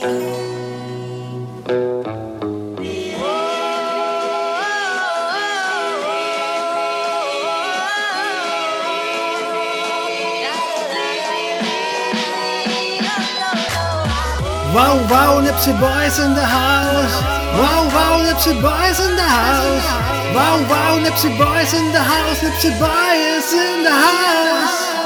Wow, wow, Nipsey Boys in the house. Wow, wow, Nipsey Boys in the house. Wow, wow, Nipsey Boys in the house. Nipsey Boys in the house.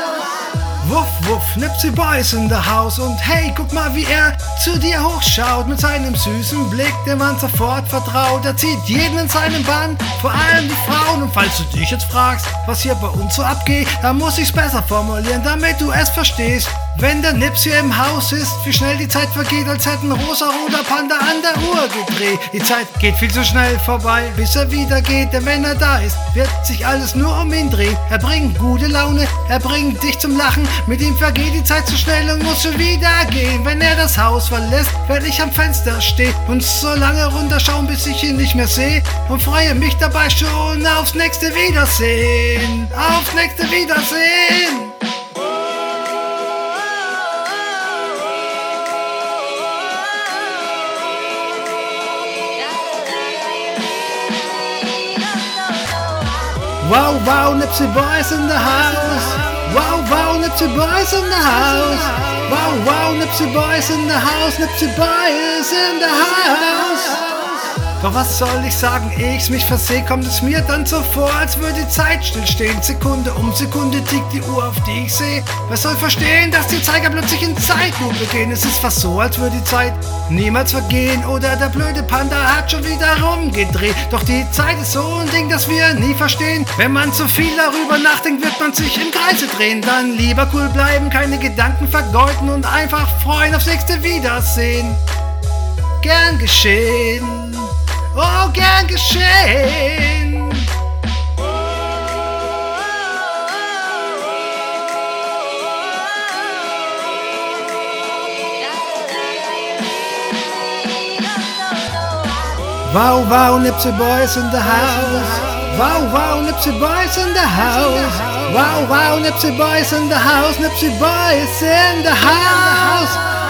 Wuff, wuff, Nipsey Boys in the house. Und hey, guck mal, wie er zu dir hochschaut mit seinem süßen Blick, dem man sofort vertraut. Er zieht jeden in seinen Bann, vor allem die Frauen. Und falls du dich jetzt fragst, was hier bei uns so abgeht, dann muss ich's besser formulieren, damit du es verstehst. Wenn der Nips hier im Haus ist, wie schnell die Zeit vergeht, als hätten rosa-roter Panda an der Uhr gedreht. Die Zeit geht viel zu schnell vorbei, bis er wieder geht, denn wenn er da ist, wird sich alles nur um ihn drehen. Er bringt gute Laune, er bringt dich zum Lachen, mit ihm vergeht die Zeit zu schnell und muss schon wieder gehen. Wenn er das Haus verlässt, werde ich am Fenster stehen und so lange runterschauen, bis ich ihn nicht mehr sehe und freue mich dabei schon aufs nächste Wiedersehen. Aufs nächste Wiedersehen. Wow, wow, Nipsey Boys in the house. Wow, wow, Nipsey Boys in the house. Wow, wow, Nipsey Boys in the house. Nipsey Boys in the house. Doch was soll ich sagen, ehe ich's mich verseh, kommt es mir dann so vor, als würde die Zeit stillstehen. Sekunde um Sekunde tickt die Uhr, auf die ich sehe. Wer soll verstehen, dass die Zeiger plötzlich in Zeitlupe gehen? Es ist fast so, als würde die Zeit niemals vergehen. Oder der blöde Panda hat schon wieder rumgedreht. Doch die Zeit ist so ein Ding, das wir nie verstehen. Wenn man zu viel darüber nachdenkt, wird man sich im Kreise drehen. Dann lieber cool bleiben, keine Gedanken vergeuden und einfach freuen aufs nächste Wiedersehen. Gern geschehen. Oh, gern geschehen. Wow, wow, Nipsey Boys in the house. Wow, wow, Nipsey Boys in the house. Wow, wow, Nipsey Boys in the house. Nipsey Boys in the house.